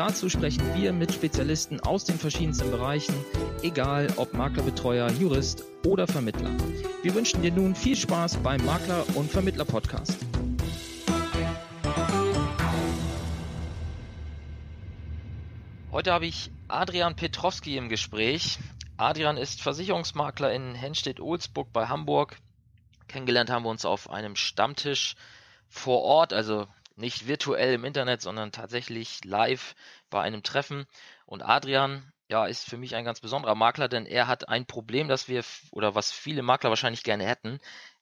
Dazu sprechen wir mit Spezialisten aus den verschiedensten Bereichen, egal ob Maklerbetreuer, Jurist oder Vermittler. Wir wünschen dir nun viel Spaß beim Makler- und Vermittler-Podcast. Heute habe ich Adrian Petrowski im Gespräch. Adrian ist Versicherungsmakler in Henstedt-Ohlsburg bei Hamburg. Kennengelernt haben wir uns auf einem Stammtisch vor Ort, also nicht virtuell im Internet, sondern tatsächlich live bei einem Treffen. Und Adrian, ja, ist für mich ein ganz besonderer Makler, denn er hat ein Problem, das wir oder was viele Makler wahrscheinlich gerne hätten.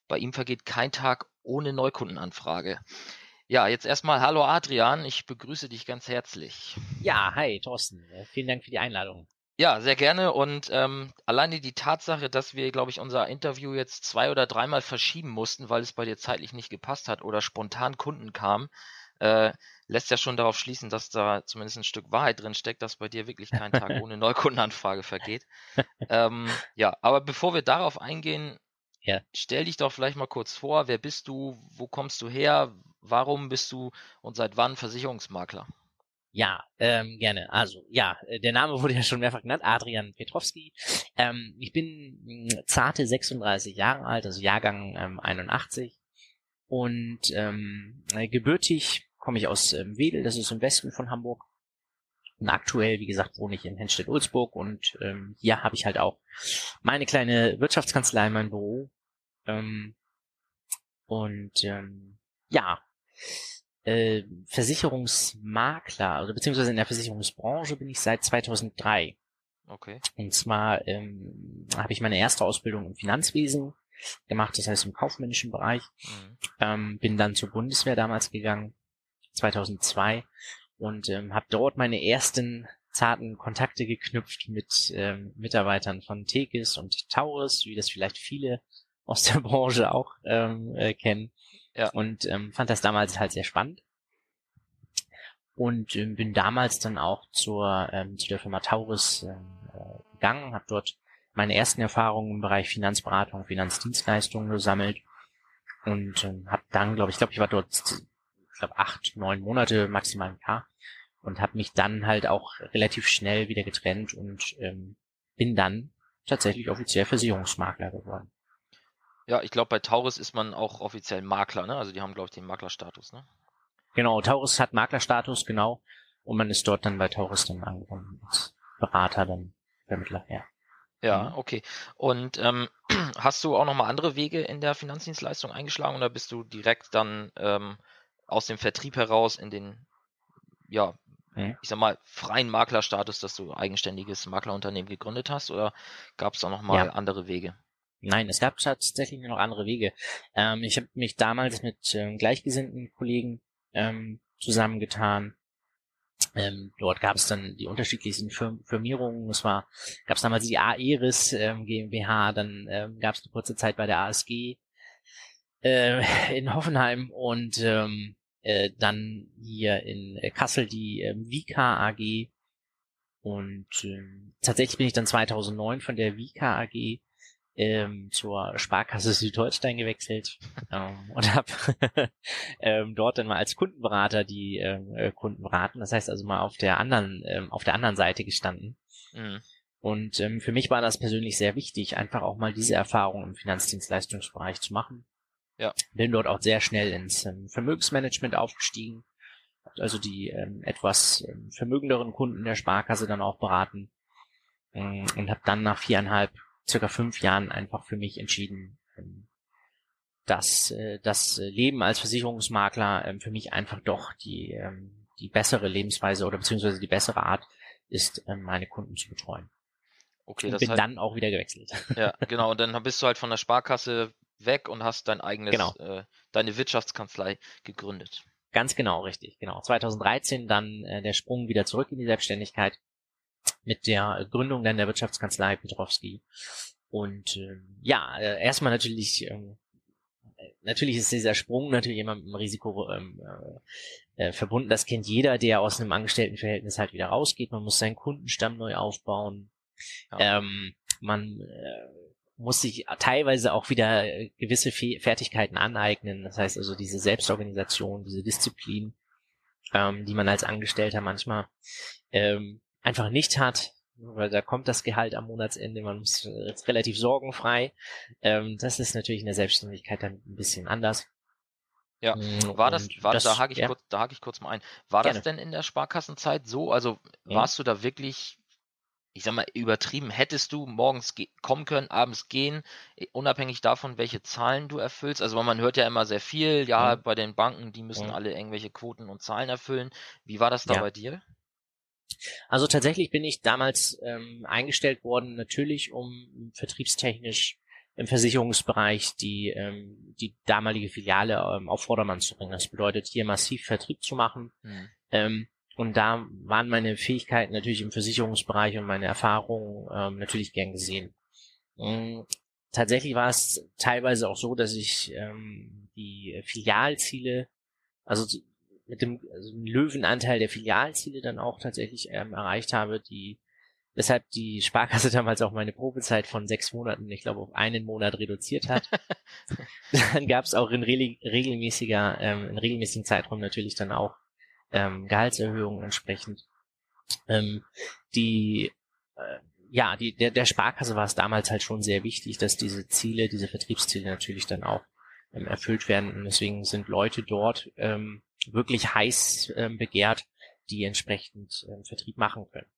Bei ihm vergeht kein Tag ohne Neukundenanfrage. Ja, jetzt erstmal hallo Adrian, ich begrüße dich ganz herzlich. Ja, hi Thorsten, äh, vielen Dank für die Einladung. Ja, sehr gerne. Und ähm, alleine die Tatsache, dass wir, glaube ich, unser Interview jetzt zwei oder dreimal verschieben mussten, weil es bei dir zeitlich nicht gepasst hat oder spontan Kunden kamen, äh, lässt ja schon darauf schließen, dass da zumindest ein Stück Wahrheit drin steckt, dass bei dir wirklich kein Tag ohne Neukundenanfrage vergeht. ähm, ja, aber bevor wir darauf eingehen, ja. stell dich doch vielleicht mal kurz vor, wer bist du, wo kommst du her, warum bist du und seit wann Versicherungsmakler? Ja, ähm, gerne. Also, ja, äh, der Name wurde ja schon mehrfach genannt, Adrian Petrowski. Ähm, ich bin mh, zarte 36 Jahre alt, also Jahrgang ähm, 81. Und ähm, äh, gebürtig komme ich aus ähm, Wedel, das ist im Westen von Hamburg. Und aktuell, wie gesagt, wohne ich in Henstedt-Ulzburg und ähm, hier habe ich halt auch meine kleine Wirtschaftskanzlei, mein Büro. Ähm, und ähm, ja, äh, Versicherungsmakler, also beziehungsweise in der Versicherungsbranche bin ich seit 2003. Okay. Und zwar ähm, habe ich meine erste Ausbildung im Finanzwesen gemacht, das heißt im kaufmännischen Bereich. Mhm. Ähm, bin dann zur Bundeswehr damals gegangen, 2002, und ähm, habe dort meine ersten zarten Kontakte geknüpft mit ähm, Mitarbeitern von Tekis und Taurus, wie das vielleicht viele aus der Branche auch ähm, äh, kennen. Ja. Und ähm, fand das damals halt sehr spannend. Und ähm, bin damals dann auch zur, ähm, zu der Firma Taurus ähm, äh, gegangen, habe dort meine ersten Erfahrungen im Bereich Finanzberatung, Finanzdienstleistungen gesammelt und ähm, habe dann, glaube ich, glaube ich war dort, glaube acht, neun Monate maximal ein Jahr und habe mich dann halt auch relativ schnell wieder getrennt und ähm, bin dann tatsächlich offiziell Versicherungsmakler geworden. Ja, ich glaube, bei Taurus ist man auch offiziell Makler, ne? Also die haben, glaube ich, den Maklerstatus, ne? Genau, Taurus hat Maklerstatus, genau. Und man ist dort dann bei Taurus dann angekommen als Berater, dann Vermittler, ja. Ja, mhm. okay. Und ähm, hast du auch nochmal andere Wege in der Finanzdienstleistung eingeschlagen oder bist du direkt dann ähm, aus dem Vertrieb heraus in den, ja, mhm. ich sag mal, freien Maklerstatus, dass du eigenständiges Maklerunternehmen gegründet hast oder gab es da nochmal ja. andere Wege? Nein, es gab tatsächlich noch andere Wege. Ähm, ich habe mich damals mit ähm, gleichgesinnten Kollegen ähm, zusammengetan. Ähm, dort gab es dann die unterschiedlichsten Firm Firmierungen. Es war, gab es damals die Aeris ähm, GmbH, dann ähm, gab es eine kurze Zeit bei der ASG äh, in Hoffenheim und ähm, äh, dann hier in Kassel die äh, Vika AG. Und ähm, tatsächlich bin ich dann 2009 von der Vika AG ähm, zur Sparkasse Südholstein gewechselt ähm, und habe ähm, dort dann mal als Kundenberater die ähm, äh, Kunden beraten. Das heißt also mal auf der anderen ähm, auf der anderen Seite gestanden. Mhm. Und ähm, für mich war das persönlich sehr wichtig, einfach auch mal diese Erfahrung im Finanzdienstleistungsbereich zu machen. Ja. Bin dort auch sehr schnell ins ähm, Vermögensmanagement aufgestiegen, also die ähm, etwas ähm, vermögenderen Kunden der Sparkasse dann auch beraten ähm, und habe dann nach viereinhalb circa fünf Jahren einfach für mich entschieden, ähm, dass äh, das Leben als Versicherungsmakler ähm, für mich einfach doch die, ähm, die bessere Lebensweise oder beziehungsweise die bessere Art ist, meine Kunden zu betreuen. Okay, und das bin halt, dann auch wieder gewechselt. Ja, genau. Und dann bist du halt von der Sparkasse weg und hast dein eigenes, genau. äh, deine Wirtschaftskanzlei gegründet. Ganz genau, richtig. Genau. 2013 dann äh, der Sprung wieder zurück in die Selbstständigkeit mit der Gründung dann der Wirtschaftskanzlei Petrowski. Und äh, ja, äh, erstmal natürlich äh, natürlich ist dieser Sprung natürlich immer mit einem Risiko ähm, äh, äh, verbunden. Das kennt jeder, der aus einem Angestelltenverhältnis halt wieder rausgeht. Man muss seinen Kundenstamm neu aufbauen. Ja. Ähm, man äh, muss sich teilweise auch wieder äh, gewisse Fe Fertigkeiten aneignen. Das heißt also diese Selbstorganisation, diese Disziplin, ähm, die man als Angestellter manchmal ähm, einfach nicht hat, weil da kommt das Gehalt am Monatsende, man ist relativ sorgenfrei. Ähm, das ist natürlich in der Selbstständigkeit dann ein bisschen anders. Ja, mm, war das, war das, da hake ich ja. kurz, da hake ich kurz mal ein. War Gerne. das denn in der Sparkassenzeit so? Also warst ja. du da wirklich, ich sag mal, übertrieben? Hättest du morgens kommen können, abends gehen, unabhängig davon, welche Zahlen du erfüllst? Also man hört ja immer sehr viel, ja, ja. bei den Banken, die müssen alle irgendwelche Quoten und Zahlen erfüllen. Wie war das da bei dir? Also tatsächlich bin ich damals ähm, eingestellt worden, natürlich um vertriebstechnisch im Versicherungsbereich die, ähm, die damalige Filiale ähm, auf Vordermann zu bringen. Das bedeutet, hier massiv Vertrieb zu machen. Mhm. Ähm, und da waren meine Fähigkeiten natürlich im Versicherungsbereich und meine Erfahrungen ähm, natürlich gern gesehen. Und tatsächlich war es teilweise auch so, dass ich ähm, die Filialziele, also mit dem also Löwenanteil der Filialziele dann auch tatsächlich ähm, erreicht habe, die weshalb die Sparkasse damals auch meine Probezeit von sechs Monaten, ich glaube, auf einen Monat reduziert hat. dann gab es auch in regelmäßiger, ähm, in regelmäßigen Zeitraum natürlich dann auch ähm, Gehaltserhöhungen entsprechend. Ähm, die äh, ja, die, der, der Sparkasse war es damals halt schon sehr wichtig, dass diese Ziele, diese Vertriebsziele natürlich dann auch ähm, erfüllt werden. Und deswegen sind Leute dort ähm, wirklich heiß ähm, begehrt, die entsprechend ähm, Vertrieb machen können.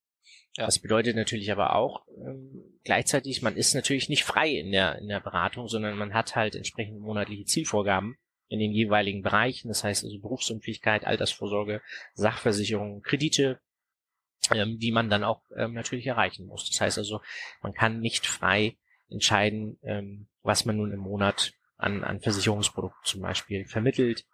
Ja. Das bedeutet natürlich aber auch ähm, gleichzeitig, man ist natürlich nicht frei in der, in der Beratung, sondern man hat halt entsprechend monatliche Zielvorgaben in den jeweiligen Bereichen, das heißt also Berufsunfähigkeit, Altersvorsorge, Sachversicherung, Kredite, ähm, die man dann auch ähm, natürlich erreichen muss. Das heißt also, man kann nicht frei entscheiden, ähm, was man nun im Monat an, an Versicherungsprodukten zum Beispiel vermittelt,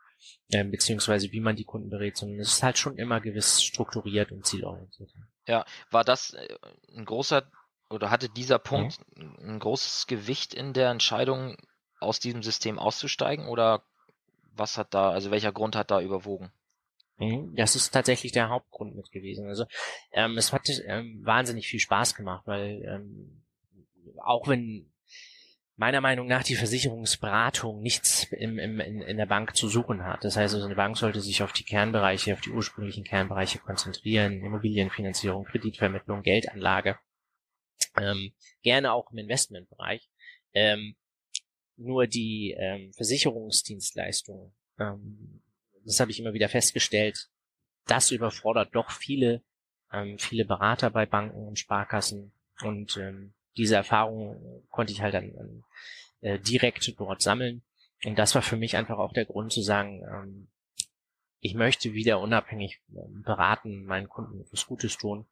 äh, beziehungsweise wie man die Kunden berät, sondern es ist halt schon immer gewiss strukturiert und zielorientiert. Ja, war das äh, ein großer oder hatte dieser Punkt mhm. ein großes Gewicht in der Entscheidung, aus diesem System auszusteigen oder was hat da, also welcher Grund hat da überwogen? Mhm, das ist tatsächlich der Hauptgrund mit gewesen. Also ähm, es hat ähm, wahnsinnig viel Spaß gemacht, weil ähm, auch wenn meiner Meinung nach die Versicherungsberatung nichts im, im, in, in der Bank zu suchen hat. Das heißt, also eine Bank sollte sich auf die Kernbereiche, auf die ursprünglichen Kernbereiche konzentrieren. Immobilienfinanzierung, Kreditvermittlung, Geldanlage. Ähm, gerne auch im Investmentbereich. Ähm, nur die ähm, Versicherungsdienstleistungen, ähm, das habe ich immer wieder festgestellt, das überfordert doch viele, ähm, viele Berater bei Banken und Sparkassen und ähm, diese Erfahrung konnte ich halt dann, dann äh, direkt dort sammeln. Und das war für mich einfach auch der Grund zu sagen, ähm, ich möchte wieder unabhängig ähm, beraten, meinen Kunden etwas Gutes tun.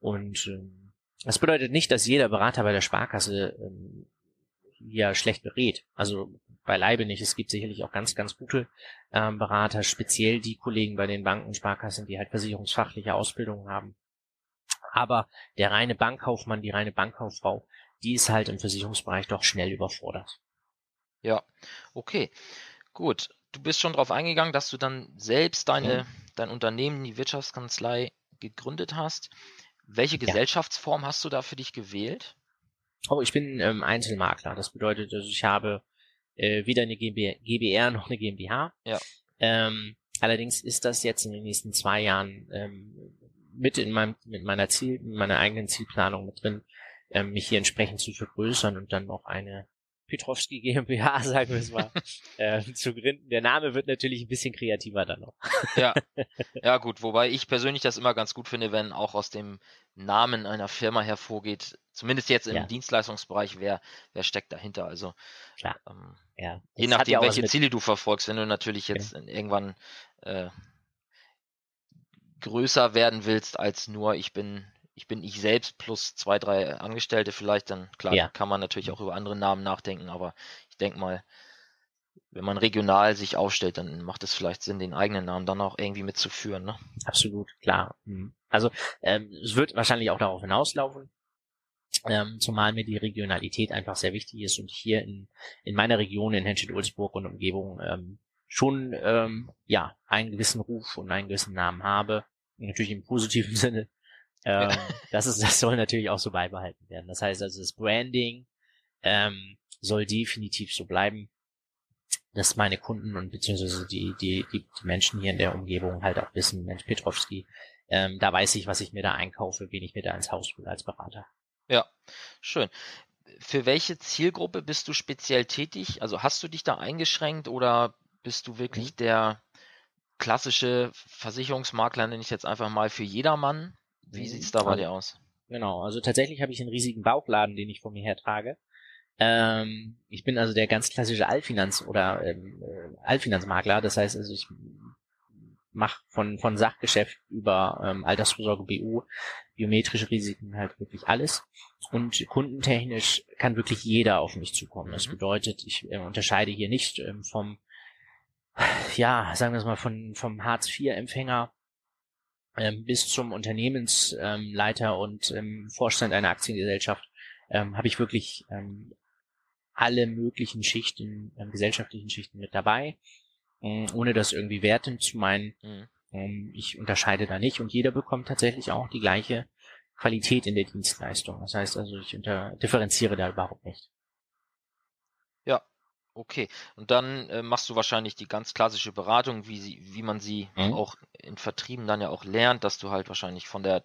Und ähm, das bedeutet nicht, dass jeder Berater bei der Sparkasse ähm, ja schlecht berät. Also beileibe nicht. Es gibt sicherlich auch ganz, ganz gute ähm, Berater, speziell die Kollegen bei den Banken Sparkassen, die halt versicherungsfachliche Ausbildung haben. Aber der reine Bankkaufmann, die reine Bankkauffrau, die ist halt im Versicherungsbereich doch schnell überfordert. Ja, okay. Gut. Du bist schon darauf eingegangen, dass du dann selbst deine, ja. dein Unternehmen, die Wirtschaftskanzlei, gegründet hast. Welche Gesellschaftsform ja. hast du da für dich gewählt? Oh, ich bin ähm, Einzelmakler. Das bedeutet, also ich habe äh, weder eine GBR noch eine GmbH. Ja. Ähm, allerdings ist das jetzt in den nächsten zwei Jahren ähm, mit in meinem, mit meiner Ziel, meiner eigenen Zielplanung mit drin, ähm, mich hier entsprechend zu vergrößern und dann noch eine Petrowski GmbH, sagen wir es mal, äh, zu gründen. Der Name wird natürlich ein bisschen kreativer dann noch. ja, ja gut, wobei ich persönlich das immer ganz gut finde, wenn auch aus dem Namen einer Firma hervorgeht, zumindest jetzt im ja. Dienstleistungsbereich, wer, wer steckt dahinter. Also Klar. Ähm, ja. je nachdem, ja welche Ziele du verfolgst, wenn du natürlich jetzt ja. irgendwann äh, größer werden willst als nur ich bin ich bin ich selbst plus zwei, drei Angestellte vielleicht, dann klar ja. kann man natürlich auch über andere Namen nachdenken, aber ich denke mal, wenn man regional sich aufstellt, dann macht es vielleicht Sinn, den eigenen Namen dann auch irgendwie mitzuführen. Ne? Absolut, klar. Mhm. Also ähm, es wird wahrscheinlich auch darauf hinauslaufen, ähm, zumal mir die Regionalität einfach sehr wichtig ist und hier in, in meiner Region, in Henschel-Ulzburg und Umgebung, ähm, schon ähm, ja einen gewissen Ruf und einen gewissen Namen habe. Natürlich im positiven Sinne. Ähm, ja. das, ist, das soll natürlich auch so beibehalten werden. Das heißt also, das Branding ähm, soll definitiv so bleiben, dass meine Kunden und beziehungsweise die, die, die, die Menschen hier in der Umgebung halt auch wissen, Mensch, Petrovski, ähm, da weiß ich, was ich mir da einkaufe, wen ich mir da ins Haus hole als Berater. Ja, schön. Für welche Zielgruppe bist du speziell tätig? Also hast du dich da eingeschränkt oder bist du wirklich mhm. der klassische Versicherungsmakler, nenne ich jetzt einfach mal, für jedermann? Wie mhm. sieht's da bei dir aus? Genau, also tatsächlich habe ich einen riesigen Bauchladen, den ich vor mir her trage. Ähm, ich bin also der ganz klassische Altfinanz- oder ähm, äh, Altfinanzmakler. Das heißt also, ich mache von, von Sachgeschäft über ähm, Altersvorsorge BU, biometrische Risiken halt wirklich alles. Und kundentechnisch kann wirklich jeder auf mich zukommen. Das mhm. bedeutet, ich äh, unterscheide hier nicht ähm, vom, ja, sagen wir es mal, von, vom Hartz-IV-Empfänger bis zum Unternehmensleiter ähm, und ähm, Vorstand einer Aktiengesellschaft ähm, habe ich wirklich ähm, alle möglichen Schichten, ähm, gesellschaftlichen Schichten mit dabei, ähm, ohne das irgendwie wertend zu meinen. Mhm. Ähm, ich unterscheide da nicht und jeder bekommt tatsächlich auch die gleiche Qualität in der Dienstleistung. Das heißt also, ich unter differenziere da überhaupt nicht. Ja, okay. Und dann äh, machst du wahrscheinlich die ganz klassische Beratung, wie sie, wie man sie mhm. auch in Vertrieben dann ja auch lernt, dass du halt wahrscheinlich von der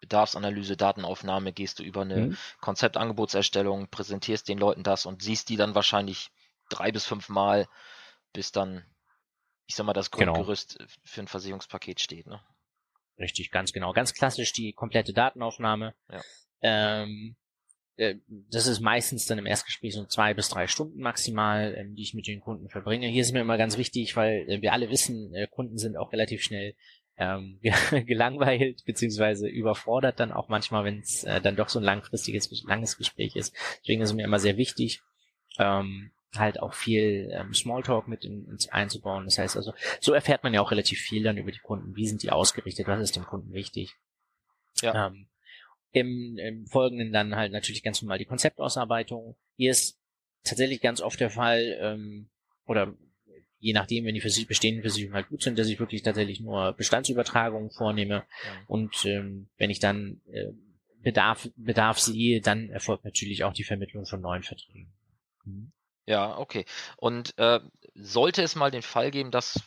Bedarfsanalyse, Datenaufnahme gehst du über eine mhm. Konzeptangebotserstellung, präsentierst den Leuten das und siehst die dann wahrscheinlich drei bis fünf Mal, bis dann, ich sag mal, das genau. Grundgerüst genau. für ein Versicherungspaket steht. Ne? Richtig, ganz genau. Ganz klassisch die komplette Datenaufnahme. Ja. Ähm, äh, das ist meistens dann im Erstgespräch so zwei bis drei Stunden maximal, ähm, die ich mit den Kunden verbringe. Hier ist mir immer ganz wichtig, weil äh, wir alle wissen, äh, Kunden sind auch relativ schnell ähm, gelangweilt beziehungsweise überfordert dann auch manchmal, wenn es äh, dann doch so ein langfristiges, langes Gespräch ist. Deswegen ist es mir immer sehr wichtig, ähm, halt auch viel ähm, Smalltalk mit in, ins einzubauen. Das heißt also, so erfährt man ja auch relativ viel dann über die Kunden. Wie sind die ausgerichtet? Was ist dem Kunden wichtig? Ja. Ähm, im, Im Folgenden dann halt natürlich ganz normal die Konzeptausarbeitung. Hier ist tatsächlich ganz oft der Fall, ähm, oder je nachdem, wenn die für sich bestehenden Versicherungen halt gut sind, dass ich wirklich tatsächlich nur Bestandsübertragungen vornehme. Ja. Und ähm, wenn ich dann äh, Bedarf, Bedarf sehe, dann erfolgt natürlich auch die Vermittlung von neuen Verträgen. Mhm. Ja, okay. Und äh, sollte es mal den Fall geben, dass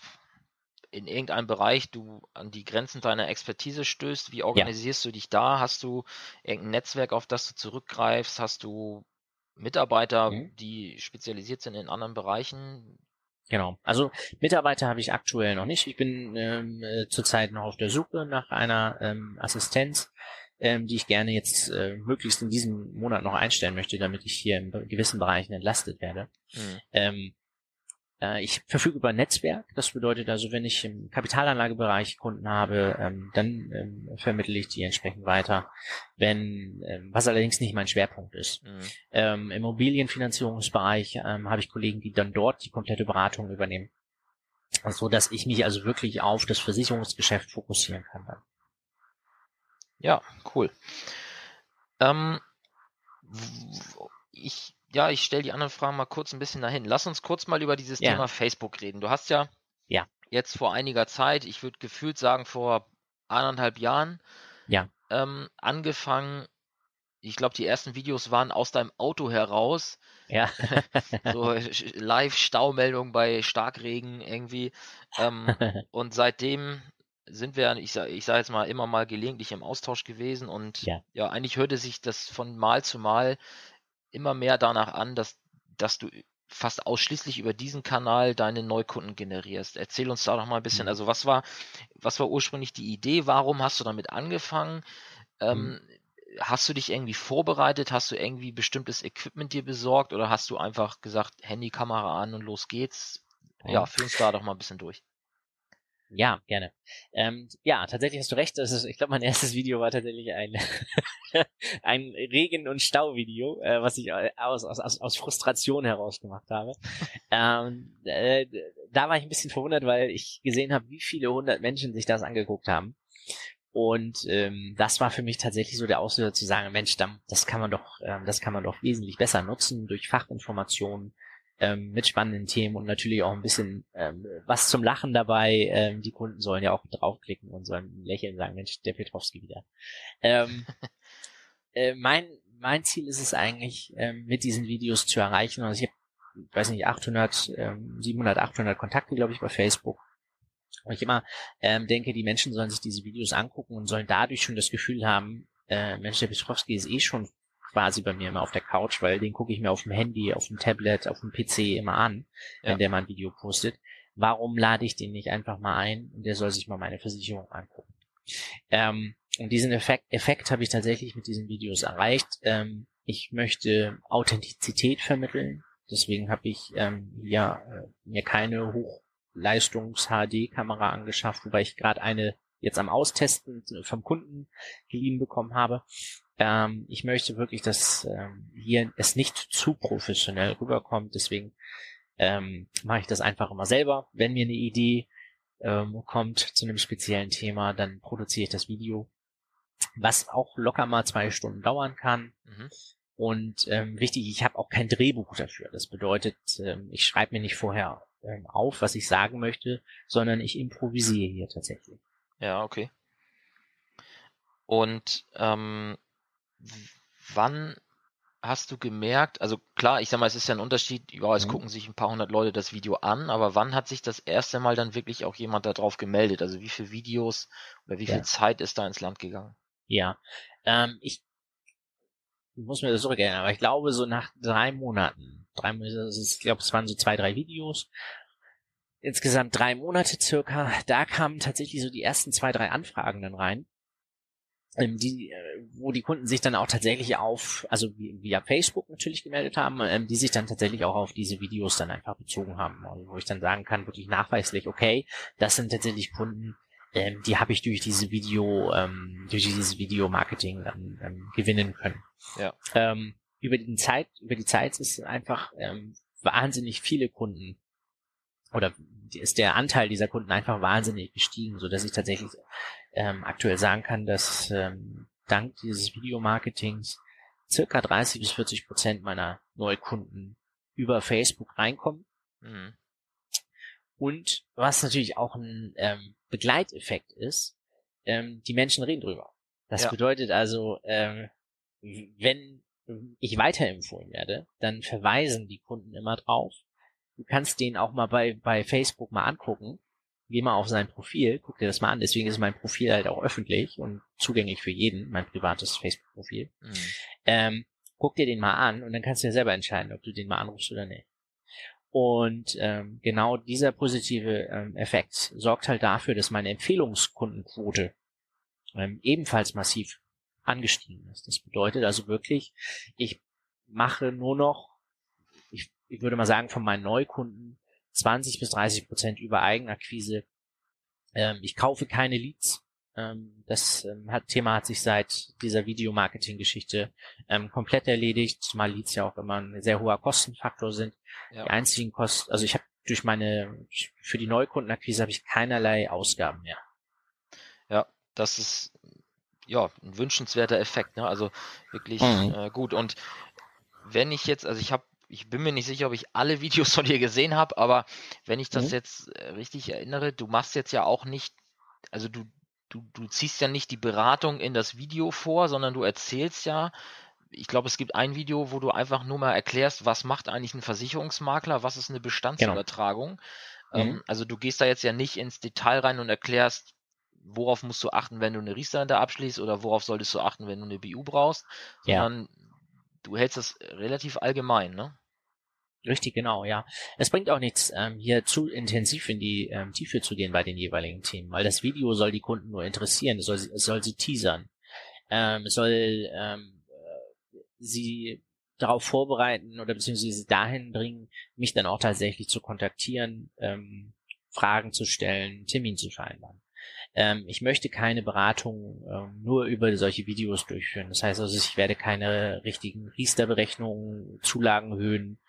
in irgendeinem Bereich du an die Grenzen deiner Expertise stößt, wie organisierst ja. du dich da? Hast du irgendein Netzwerk, auf das du zurückgreifst? Hast du Mitarbeiter, mhm. die spezialisiert sind in anderen Bereichen? Genau. Also Mitarbeiter habe ich aktuell noch nicht. Ich bin ähm, äh, zurzeit noch auf der Suche nach einer ähm, Assistenz, ähm, die ich gerne jetzt äh, möglichst in diesem Monat noch einstellen möchte, damit ich hier in gewissen Bereichen entlastet werde. Mhm. Ähm, äh, ich verfüge über ein Netzwerk. Das bedeutet also, wenn ich im Kapitalanlagebereich Kunden habe, ähm, dann ähm, vermittle ich die entsprechend weiter. Wenn, ähm, was allerdings nicht mein Schwerpunkt ist. Mhm. Ähm, Im Immobilienfinanzierungsbereich ähm, habe ich Kollegen, die dann dort die komplette Beratung übernehmen. So dass ich mich also wirklich auf das Versicherungsgeschäft fokussieren kann. Dann. Ja, cool. Ähm, ich ja, ich stelle die anderen Fragen mal kurz ein bisschen dahin. Lass uns kurz mal über dieses ja. Thema Facebook reden. Du hast ja, ja. jetzt vor einiger Zeit, ich würde gefühlt sagen vor anderthalb Jahren, ja. ähm, angefangen. Ich glaube, die ersten Videos waren aus deinem Auto heraus. Ja. so Live-Staumeldung bei Starkregen irgendwie. Ähm, und seitdem sind wir, ich sage ich sag jetzt mal, immer mal gelegentlich im Austausch gewesen und ja. ja, eigentlich hörte sich das von Mal zu Mal immer mehr danach an, dass, dass du fast ausschließlich über diesen Kanal deine Neukunden generierst. Erzähl uns da doch mal ein bisschen, mhm. also was war, was war ursprünglich die Idee? Warum hast du damit angefangen? Ähm, mhm. Hast du dich irgendwie vorbereitet? Hast du irgendwie bestimmtes Equipment dir besorgt oder hast du einfach gesagt, Handykamera an und los geht's? Ja, führ uns da doch mal ein bisschen durch. Ja, gerne. Ähm, ja, tatsächlich hast du recht. Das ist, ich glaube, mein erstes Video war tatsächlich ein, ein Regen- und Stauvideo, äh, was ich aus, aus, aus Frustration heraus gemacht habe. ähm, äh, da war ich ein bisschen verwundert, weil ich gesehen habe, wie viele hundert Menschen sich das angeguckt haben. Und ähm, das war für mich tatsächlich so der Auslöser zu sagen, Mensch, das kann man doch, ähm, das kann man doch wesentlich besser nutzen durch Fachinformationen ähm, mit spannenden Themen und natürlich auch ein bisschen ähm, was zum Lachen dabei. Ähm, die Kunden sollen ja auch draufklicken und sollen lächeln und sagen, Mensch, der Petrowski wieder. Ähm, äh, mein mein Ziel ist es eigentlich, ähm, mit diesen Videos zu erreichen. Also ich habe, weiß nicht, 800, ähm, 700, 800 Kontakte, glaube ich, bei Facebook und ich immer ähm, denke, die Menschen sollen sich diese Videos angucken und sollen dadurch schon das Gefühl haben, äh, Mensch, der Bischofski ist eh schon quasi bei mir immer auf der Couch, weil den gucke ich mir auf dem Handy, auf dem Tablet, auf dem PC immer an, ja. wenn der mal ein Video postet. Warum lade ich den nicht einfach mal ein und der soll sich mal meine Versicherung angucken? Ähm, und diesen Effekt, Effekt habe ich tatsächlich mit diesen Videos erreicht. Ähm, ich möchte Authentizität vermitteln. Deswegen habe ich ähm, ja äh, mir keine hoch Leistungs-HD-Kamera angeschafft, wobei ich gerade eine jetzt am Austesten vom Kunden geliehen bekommen habe. Ähm, ich möchte wirklich, dass ähm, hier es nicht zu professionell rüberkommt, deswegen ähm, mache ich das einfach immer selber. Wenn mir eine Idee ähm, kommt zu einem speziellen Thema, dann produziere ich das Video, was auch locker mal zwei Stunden dauern kann. Mhm. Und ähm, wichtig, ich habe auch kein Drehbuch dafür. Das bedeutet, ähm, ich schreibe mir nicht vorher ähm, auf, was ich sagen möchte, sondern ich improvisiere hier tatsächlich. Ja, okay. Und ähm, wann hast du gemerkt, also klar, ich sag mal, es ist ja ein Unterschied, ja, es mhm. gucken sich ein paar hundert Leute das Video an, aber wann hat sich das erste Mal dann wirklich auch jemand darauf gemeldet? Also wie viele Videos oder wie viel ja. Zeit ist da ins Land gegangen? Ja, ähm, ich muss mir das zurückerinnern, aber ich glaube, so nach drei Monaten, drei Monate, ich glaube, es waren so zwei, drei Videos, insgesamt drei Monate circa, da kamen tatsächlich so die ersten zwei, drei Anfragen dann rein, ähm, die, äh, wo die Kunden sich dann auch tatsächlich auf, also via Facebook natürlich gemeldet haben, ähm, die sich dann tatsächlich auch auf diese Videos dann einfach bezogen haben, also wo ich dann sagen kann, wirklich nachweislich, okay, das sind tatsächlich Kunden, ähm, die habe ich durch diese Video, ähm, durch dieses Video-Marketing dann ähm, gewinnen können. Ja. Ähm, über die Zeit, über die Zeit ist einfach ähm, wahnsinnig viele Kunden oder ist der Anteil dieser Kunden einfach wahnsinnig gestiegen, so dass ich tatsächlich ähm, aktuell sagen kann, dass ähm, dank dieses Videomarketings circa 30 bis 40 Prozent meiner Neukunden über Facebook reinkommen. Mhm. Und was natürlich auch ein ähm, Begleiteffekt ist, ähm, die Menschen reden drüber. Das ja. bedeutet also, ähm, wenn ich weiterempfohlen werde, dann verweisen die Kunden immer drauf. Du kannst den auch mal bei, bei Facebook mal angucken. Geh mal auf sein Profil, guck dir das mal an. Deswegen ist mein Profil halt auch öffentlich und zugänglich für jeden, mein privates Facebook-Profil. Mhm. Ähm, guck dir den mal an und dann kannst du ja selber entscheiden, ob du den mal anrufst oder nicht. Und ähm, genau dieser positive ähm, Effekt sorgt halt dafür, dass meine Empfehlungskundenquote ähm, ebenfalls massiv angestiegen ist. Das bedeutet also wirklich, ich mache nur noch, ich, ich würde mal sagen, von meinen Neukunden 20 bis 30 Prozent über Eigenakquise. Ähm, ich kaufe keine Leads, ähm, das ähm, hat, Thema hat sich seit dieser Videomarketing-Geschichte ähm, komplett erledigt, zumal Leads ja auch immer ein sehr hoher Kostenfaktor sind. Ja. Die einzigen Kosten, also ich habe durch meine, für die Neukundenakquise habe ich keinerlei Ausgaben mehr. Ja, das ist ja ein wünschenswerter Effekt, ne? Also wirklich mhm. äh, gut. Und wenn ich jetzt, also ich habe ich bin mir nicht sicher, ob ich alle Videos von dir gesehen habe, aber wenn ich das mhm. jetzt äh, richtig erinnere, du machst jetzt ja auch nicht, also du, du, du ziehst ja nicht die Beratung in das Video vor, sondern du erzählst ja, ich glaube, es gibt ein Video, wo du einfach nur mal erklärst, was macht eigentlich ein Versicherungsmakler, was ist eine Bestandsübertragung. Genau. Mhm. Also du gehst da jetzt ja nicht ins Detail rein und erklärst, worauf musst du achten, wenn du eine Riester abschließt oder worauf solltest du achten, wenn du eine BU brauchst, sondern ja. du hältst das relativ allgemein, ne? Richtig, genau, ja. Es bringt auch nichts, ähm, hier zu intensiv in die ähm, Tiefe zu gehen bei den jeweiligen Themen, weil das Video soll die Kunden nur interessieren, es soll, es soll sie teasern, ähm, es soll ähm, äh, sie darauf vorbereiten oder beziehungsweise dahin bringen, mich dann auch tatsächlich zu kontaktieren, ähm, Fragen zu stellen, Termin zu vereinbaren. Ähm, ich möchte keine Beratung ähm, nur über solche Videos durchführen. Das heißt also, ich werde keine richtigen Riester-Berechnungen, Zulagenhöhen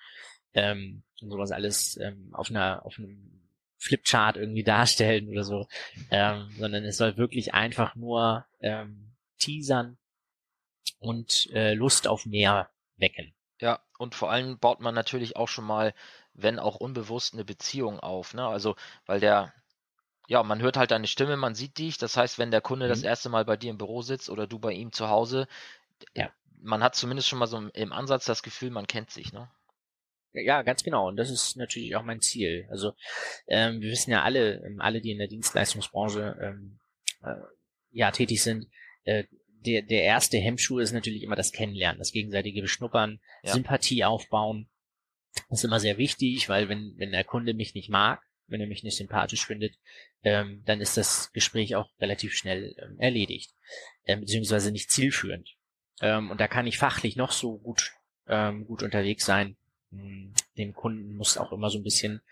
ähm, und sowas alles ähm, auf einer auf einem Flipchart irgendwie darstellen oder so, ähm, sondern es soll wirklich einfach nur ähm, teasern und äh, Lust auf mehr wecken. Ja, und vor allem baut man natürlich auch schon mal, wenn auch unbewusst, eine Beziehung auf. Ne? Also, weil der, ja, man hört halt deine Stimme, man sieht dich. Das heißt, wenn der Kunde mhm. das erste Mal bei dir im Büro sitzt oder du bei ihm zu Hause, ja. man hat zumindest schon mal so im Ansatz das Gefühl, man kennt sich. Ne? Ja, ganz genau. Und das ist natürlich auch mein Ziel. Also ähm, wir wissen ja alle, ähm, alle, die in der Dienstleistungsbranche ähm, äh, ja tätig sind, äh, der, der erste Hemmschuh ist natürlich immer das Kennenlernen, das gegenseitige Beschnuppern, ja. Sympathie aufbauen. Das ist immer sehr wichtig, weil wenn, wenn der Kunde mich nicht mag, wenn er mich nicht sympathisch findet, ähm, dann ist das Gespräch auch relativ schnell ähm, erledigt, ähm, beziehungsweise nicht zielführend. Ähm, und da kann ich fachlich noch so gut, ähm, gut unterwegs sein. Hm, dem Kunden muss auch immer so ein bisschen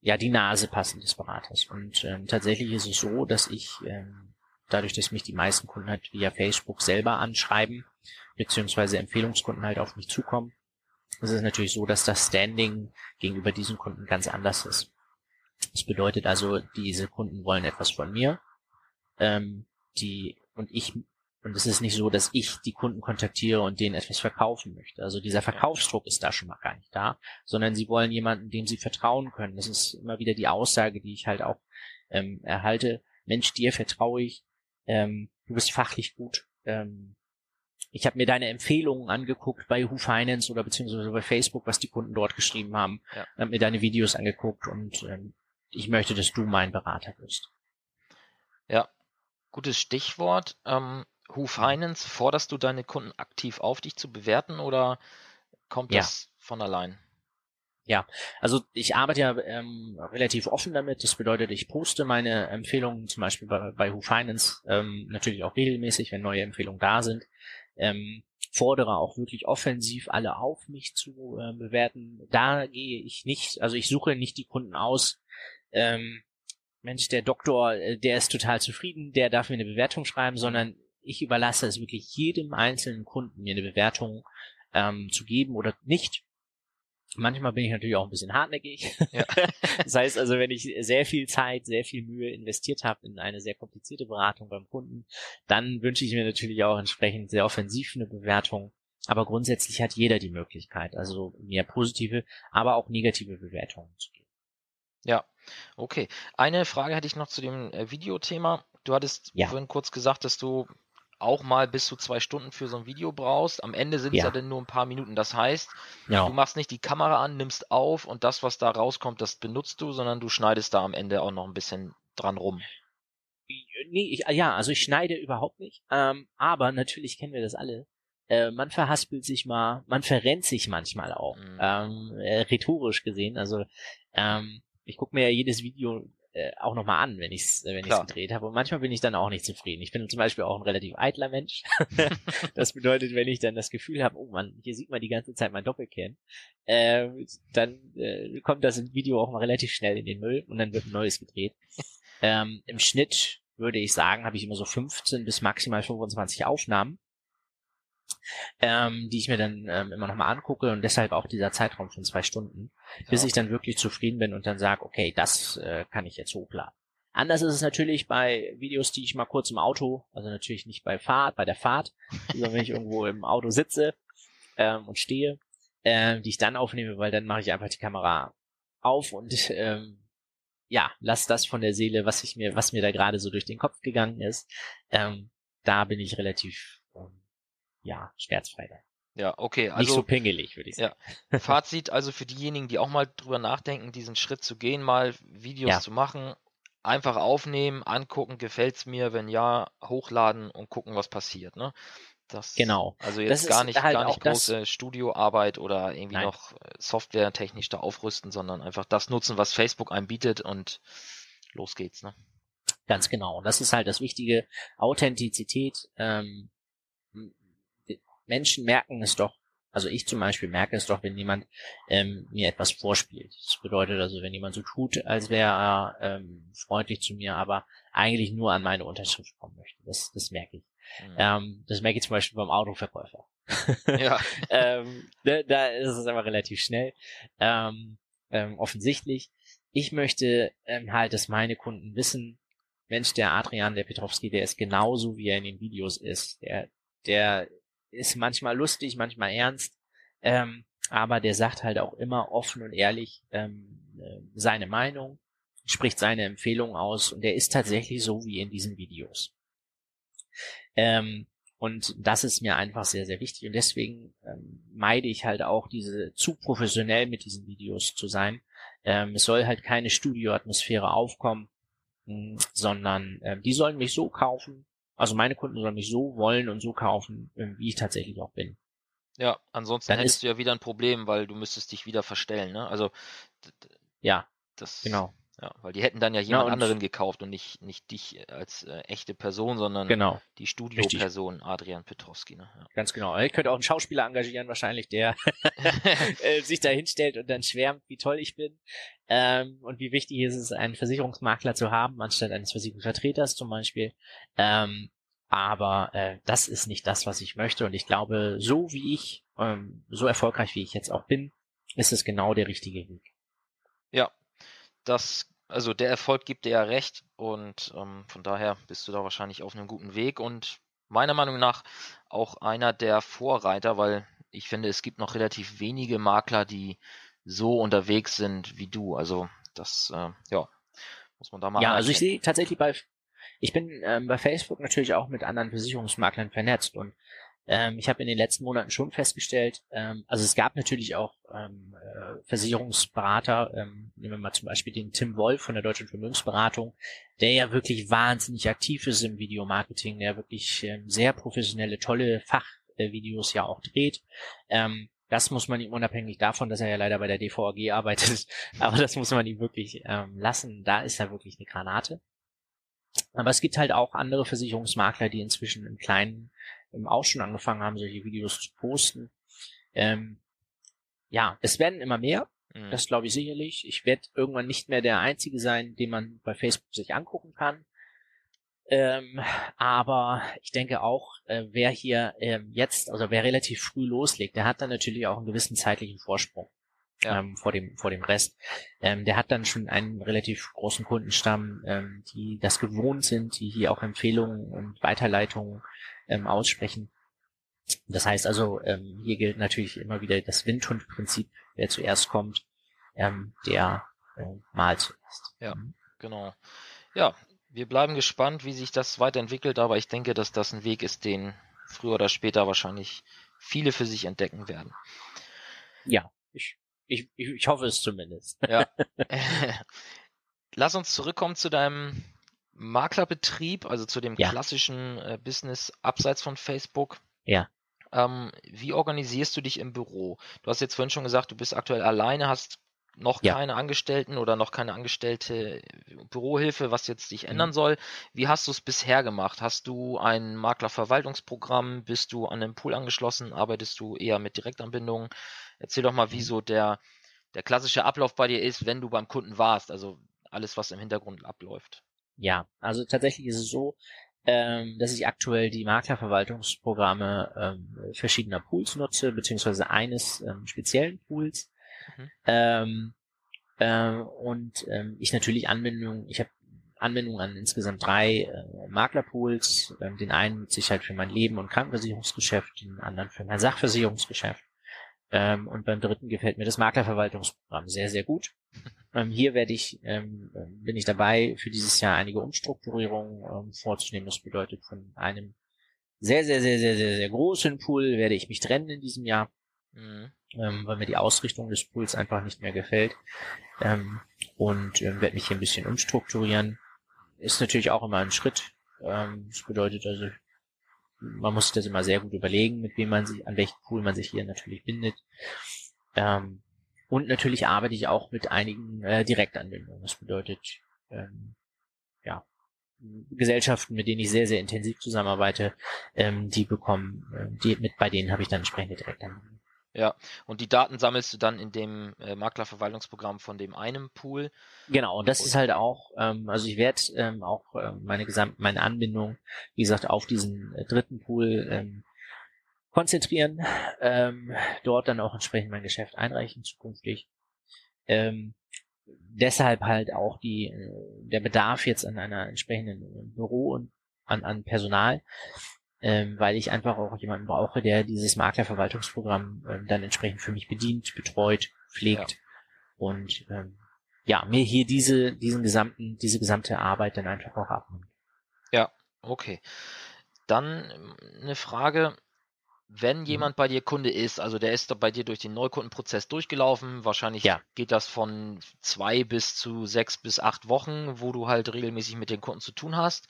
ja die Nase passen des Beraters. Und ähm, tatsächlich ist es so, dass ich ähm, dadurch, dass mich die meisten Kunden halt via Facebook selber anschreiben, beziehungsweise Empfehlungskunden halt auf mich zukommen, ist es natürlich so, dass das Standing gegenüber diesen Kunden ganz anders ist. Das bedeutet also, diese Kunden wollen etwas von mir, ähm, die und ich und es ist nicht so, dass ich die Kunden kontaktiere und denen etwas verkaufen möchte. Also dieser Verkaufsdruck ist da schon mal gar nicht da, sondern sie wollen jemanden, dem sie vertrauen können. Das ist immer wieder die Aussage, die ich halt auch ähm, erhalte. Mensch, dir vertraue ich, ähm, du bist fachlich gut. Ähm, ich habe mir deine Empfehlungen angeguckt bei Who Finance oder beziehungsweise bei Facebook, was die Kunden dort geschrieben haben. Ja. habe mir deine Videos angeguckt und ähm, ich möchte, dass du mein Berater wirst. Ja, gutes Stichwort. Ähm, Who Finance, forderst du deine Kunden aktiv auf, dich zu bewerten oder kommt ja. das von allein? Ja, also ich arbeite ja ähm, relativ offen damit. Das bedeutet, ich poste meine Empfehlungen zum Beispiel bei, bei Who Finance ähm, natürlich auch regelmäßig, wenn neue Empfehlungen da sind. Ähm, fordere auch wirklich offensiv alle auf, mich zu äh, bewerten. Da gehe ich nicht, also ich suche nicht die Kunden aus. Ähm, Mensch, der Doktor, äh, der ist total zufrieden, der darf mir eine Bewertung schreiben, sondern ich überlasse es wirklich jedem einzelnen Kunden, mir eine Bewertung ähm, zu geben oder nicht Manchmal bin ich natürlich auch ein bisschen hartnäckig. Ja. das heißt also, wenn ich sehr viel Zeit, sehr viel Mühe investiert habe in eine sehr komplizierte Beratung beim Kunden, dann wünsche ich mir natürlich auch entsprechend sehr offensiv eine Bewertung. Aber grundsätzlich hat jeder die Möglichkeit, also mir positive, aber auch negative Bewertungen zu geben. Ja, okay. Eine Frage hätte ich noch zu dem äh, Videothema. Du hattest ja. vorhin kurz gesagt, dass du auch mal bis zu zwei Stunden für so ein Video brauchst. Am Ende sind es ja. ja dann nur ein paar Minuten. Das heißt, ja. du machst nicht die Kamera an, nimmst auf und das, was da rauskommt, das benutzt du, sondern du schneidest da am Ende auch noch ein bisschen dran rum. Nee, ich, ja, also ich schneide überhaupt nicht. Ähm, aber natürlich kennen wir das alle. Äh, man verhaspelt sich mal, man verrennt sich manchmal auch, mhm. ähm, äh, rhetorisch gesehen. Also ähm, ich gucke mir ja jedes Video äh, auch nochmal an, wenn ich es wenn ich's gedreht habe. Und manchmal bin ich dann auch nicht zufrieden. Ich bin zum Beispiel auch ein relativ eitler Mensch. das bedeutet, wenn ich dann das Gefühl habe, oh man, hier sieht man die ganze Zeit mein Doppelkern, äh, dann äh, kommt das Video auch mal relativ schnell in den Müll und dann wird ein neues gedreht. ähm, Im Schnitt würde ich sagen, habe ich immer so 15 bis maximal 25 Aufnahmen ähm, die ich mir dann ähm, immer nochmal angucke und deshalb auch dieser Zeitraum von zwei Stunden, bis ich dann wirklich zufrieden bin und dann sage, okay, das äh, kann ich jetzt hochladen. Anders ist es natürlich bei Videos, die ich mal kurz im Auto, also natürlich nicht bei Fahrt, bei der Fahrt, sondern wenn ich irgendwo im Auto sitze ähm, und stehe, äh, die ich dann aufnehme, weil dann mache ich einfach die Kamera auf und ähm, ja, lass das von der Seele, was ich mir, was mir da gerade so durch den Kopf gegangen ist. Ähm, da bin ich relativ ähm, ja, schmerzfrei. Ja, okay. Also, Nicht so pingelig, würde ich sagen. Ja. Fazit also für diejenigen, die auch mal drüber nachdenken, diesen Schritt zu gehen, mal Videos ja. zu machen, einfach aufnehmen, angucken, gefällt's mir, wenn ja, hochladen und gucken, was passiert, ne? Das, genau. Also jetzt gar nicht, halt gar nicht große Studioarbeit oder irgendwie Nein. noch äh, softwaretechnisch da aufrüsten, sondern einfach das nutzen, was Facebook einem bietet und los geht's, ne? Ganz genau. Und das ist halt das Wichtige. Authentizität, ähm, Menschen merken es doch, also ich zum Beispiel merke es doch, wenn jemand ähm, mir etwas vorspielt. Das bedeutet also, wenn jemand so tut, als wäre er ähm, freundlich zu mir, aber eigentlich nur an meine Unterschrift kommen möchte. Das, das merke ich. Mhm. Ähm, das merke ich zum Beispiel beim Autoverkäufer. ja. ähm, da, da ist es aber relativ schnell. Ähm, ähm, offensichtlich. ich möchte ähm, halt, dass meine Kunden wissen, Mensch, der Adrian, der Petrovski, der ist genauso, wie er in den Videos ist. Der, der ist manchmal lustig, manchmal ernst, ähm, aber der sagt halt auch immer offen und ehrlich ähm, äh, seine Meinung, spricht seine Empfehlungen aus und der ist tatsächlich so wie in diesen Videos. Ähm, und das ist mir einfach sehr, sehr wichtig. Und deswegen ähm, meide ich halt auch diese zu professionell mit diesen Videos zu sein. Ähm, es soll halt keine Studioatmosphäre aufkommen, mh, hm, sondern ähm, die sollen mich so kaufen. Also meine Kunden sollen mich so wollen und so kaufen, ähm, wie ich tatsächlich auch bin. Ja, ansonsten Dann hättest du ja wieder ein Problem, weil du müsstest dich wieder verstellen. Ne? Also ja, das genau. Ja, weil die hätten dann ja jemand ja, anderen gekauft und nicht, nicht dich als äh, echte Person, sondern genau. die Studioperson Adrian Petrowski. Ne? Ja. Ganz genau. Ich könnte auch einen Schauspieler engagieren, wahrscheinlich, der äh, sich da hinstellt und dann schwärmt, wie toll ich bin. Ähm, und wie wichtig ist es, einen Versicherungsmakler zu haben, anstatt eines Versicherungsvertreters zum Beispiel. Ähm, aber äh, das ist nicht das, was ich möchte. Und ich glaube, so wie ich, ähm, so erfolgreich wie ich jetzt auch bin, ist es genau der richtige Weg. Das, also der Erfolg gibt dir ja recht und ähm, von daher bist du da wahrscheinlich auf einem guten Weg und meiner Meinung nach auch einer der Vorreiter, weil ich finde, es gibt noch relativ wenige Makler, die so unterwegs sind wie du. Also das, äh, ja, muss man da mal. Ja, also ich sehe tatsächlich bei, ich bin ähm, bei Facebook natürlich auch mit anderen Versicherungsmaklern vernetzt und ähm, ich habe in den letzten Monaten schon festgestellt, ähm, also es gab natürlich auch ähm, äh, Versicherungsberater, ähm, nehmen wir mal zum Beispiel den Tim Wolf von der Deutschen Vermögensberatung, der ja wirklich wahnsinnig aktiv ist im Videomarketing, der wirklich ähm, sehr professionelle, tolle Fachvideos ja auch dreht. Ähm, das muss man ihm unabhängig davon, dass er ja leider bei der DVAG arbeitet, aber das muss man ihm wirklich ähm, lassen. Da ist er wirklich eine Granate. Aber es gibt halt auch andere Versicherungsmakler, die inzwischen im kleinen auch schon angefangen haben, solche Videos zu posten. Ähm, ja, es werden immer mehr. Mhm. Das glaube ich sicherlich. Ich werde irgendwann nicht mehr der Einzige sein, den man bei Facebook sich angucken kann. Ähm, aber ich denke auch, äh, wer hier ähm, jetzt, also wer relativ früh loslegt, der hat dann natürlich auch einen gewissen zeitlichen Vorsprung ja. ähm, vor dem vor dem Rest. Ähm, der hat dann schon einen relativ großen Kundenstamm, ähm, die das gewohnt sind, die hier auch Empfehlungen und Weiterleitungen ähm, aussprechen. Das heißt also, ähm, hier gilt natürlich immer wieder das Windhund-Prinzip. Wer zuerst kommt, ähm, der äh, malt zuerst. Ja, mhm. genau. Ja, wir bleiben gespannt, wie sich das weiterentwickelt, aber ich denke, dass das ein Weg ist, den früher oder später wahrscheinlich viele für sich entdecken werden. Ja, ich, ich, ich hoffe es zumindest. Ja. Lass uns zurückkommen zu deinem Maklerbetrieb, also zu dem ja. klassischen äh, Business abseits von Facebook. Ja. Ähm, wie organisierst du dich im Büro? Du hast jetzt vorhin schon gesagt, du bist aktuell alleine, hast noch ja. keine Angestellten oder noch keine angestellte Bürohilfe, was jetzt dich mhm. ändern soll. Wie hast du es bisher gemacht? Hast du ein Maklerverwaltungsprogramm? Bist du an einem Pool angeschlossen? Arbeitest du eher mit Direktanbindungen? Erzähl doch mal, wie mhm. so der, der klassische Ablauf bei dir ist, wenn du beim Kunden warst, also alles, was im Hintergrund abläuft. Ja, also tatsächlich ist es so, ähm, dass ich aktuell die Maklerverwaltungsprogramme ähm, verschiedener Pools nutze, beziehungsweise eines ähm, speziellen Pools. Mhm. Ähm, äh, und ähm, ich natürlich Anwendungen, ich habe Anwendungen an insgesamt drei äh, Maklerpools. Ähm, den einen nutze ich halt für mein Leben- und Krankenversicherungsgeschäft, den anderen für mein Sachversicherungsgeschäft. Ähm, und beim dritten gefällt mir das Maklerverwaltungsprogramm sehr, sehr gut. Ähm, hier werde ich, ähm, bin ich dabei, für dieses Jahr einige Umstrukturierungen ähm, vorzunehmen. Das bedeutet, von einem sehr, sehr, sehr, sehr, sehr, sehr großen Pool werde ich mich trennen in diesem Jahr, mhm. ähm, weil mir die Ausrichtung des Pools einfach nicht mehr gefällt. Ähm, und ähm, werde mich hier ein bisschen umstrukturieren. Ist natürlich auch immer ein Schritt. Ähm, das bedeutet also, man muss sich das immer sehr gut überlegen, mit wem man sich, an welchen Pool man sich hier natürlich bindet. Ähm, und natürlich arbeite ich auch mit einigen äh, Direktanwendungen. Das bedeutet, ähm, ja, Gesellschaften, mit denen ich sehr, sehr intensiv zusammenarbeite, ähm, die bekommen, äh, die mit bei denen habe ich dann entsprechende Direktanwendungen. Ja, und die Daten sammelst du dann in dem äh, Maklerverwaltungsprogramm von dem einen Pool. Genau, und das ist halt auch, ähm, also ich werde ähm, auch äh, meine gesamte, meine Anbindung, wie gesagt, auf diesen äh, dritten Pool ähm, konzentrieren, ähm, dort dann auch entsprechend mein Geschäft einreichen zukünftig. Ähm, deshalb halt auch die, äh, der Bedarf jetzt an einer entsprechenden Büro und an, an Personal, ähm, weil ich einfach auch jemanden brauche, der dieses Maklerverwaltungsprogramm ähm, dann entsprechend für mich bedient, betreut, pflegt ja. und ähm, ja, mir hier diese, diesen gesamten, diese gesamte Arbeit dann einfach auch abnimmt. Ja, okay. Dann ähm, eine Frage, wenn mhm. jemand bei dir Kunde ist, also der ist bei dir durch den Neukundenprozess durchgelaufen, wahrscheinlich ja. geht das von zwei bis zu sechs bis acht Wochen, wo du halt regelmäßig mit den Kunden zu tun hast.